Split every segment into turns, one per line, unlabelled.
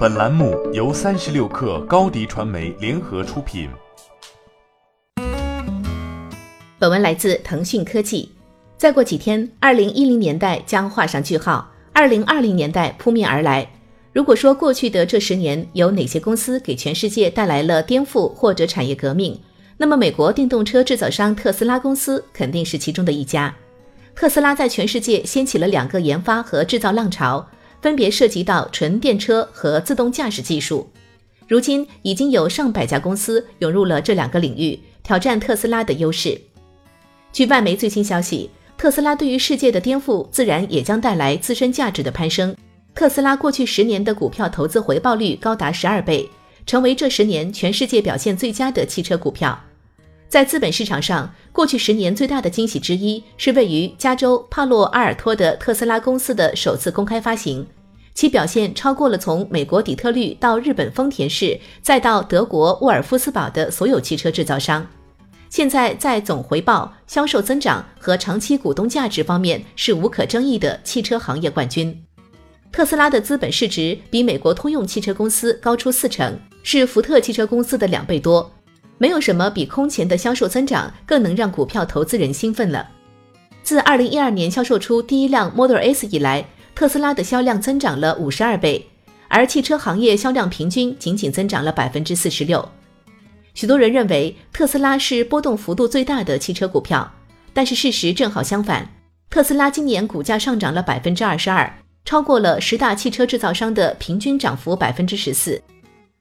本栏目由三十六氪高低传媒联合出品。
本文来自腾讯科技。再过几天，二零一零年代将画上句号，二零二零年代扑面而来。如果说过去的这十年有哪些公司给全世界带来了颠覆或者产业革命，那么美国电动车制造商特斯拉公司肯定是其中的一家。特斯拉在全世界掀起了两个研发和制造浪潮。分别涉及到纯电车和自动驾驶技术，如今已经有上百家公司涌入了这两个领域，挑战特斯拉的优势。据外媒最新消息，特斯拉对于世界的颠覆，自然也将带来自身价值的攀升。特斯拉过去十年的股票投资回报率高达十二倍，成为这十年全世界表现最佳的汽车股票。在资本市场上，过去十年最大的惊喜之一是位于加州帕洛阿尔托的特斯拉公司的首次公开发行，其表现超过了从美国底特律到日本丰田市，再到德国沃尔夫斯堡的所有汽车制造商。现在在总回报、销售增长和长期股东价值方面是无可争议的汽车行业冠军。特斯拉的资本市值比美国通用汽车公司高出四成，是福特汽车公司的两倍多。没有什么比空前的销售增长更能让股票投资人兴奋了。自二零一二年销售出第一辆 Model S 以来，特斯拉的销量增长了五十二倍，而汽车行业销量平均仅仅增长了百分之四十六。许多人认为特斯拉是波动幅度最大的汽车股票，但是事实正好相反。特斯拉今年股价上涨了百分之二十二，超过了十大汽车制造商的平均涨幅百分之十四。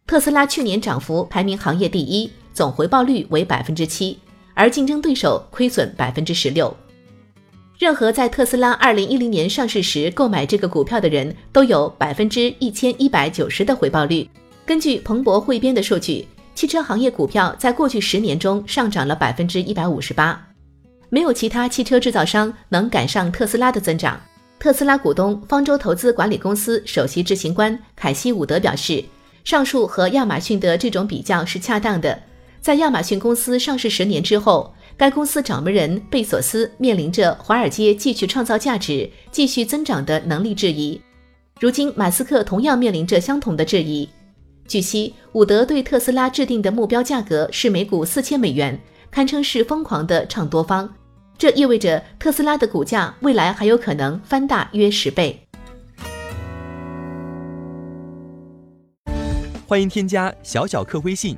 特斯拉去年涨幅排名行业第一。总回报率为百分之七，而竞争对手亏损百分之十六。任何在特斯拉二零一零年上市时购买这个股票的人都有百分之一千一百九十的回报率。根据彭博汇编的数据，汽车行业股票在过去十年中上涨了百分之一百五十八，没有其他汽车制造商能赶上特斯拉的增长。特斯拉股东方舟投资管理公司首席执行官凯西伍德表示，上述和亚马逊的这种比较是恰当的。在亚马逊公司上市十年之后，该公司掌门人贝索斯面临着华尔街继续创造价值、继续增长的能力质疑。如今，马斯克同样面临着相同的质疑。据悉，伍德对特斯拉制定的目标价格是每股四千美元，堪称是疯狂的唱多方。这意味着特斯拉的股价未来还有可能翻大约十倍。
欢迎添加小小客微信。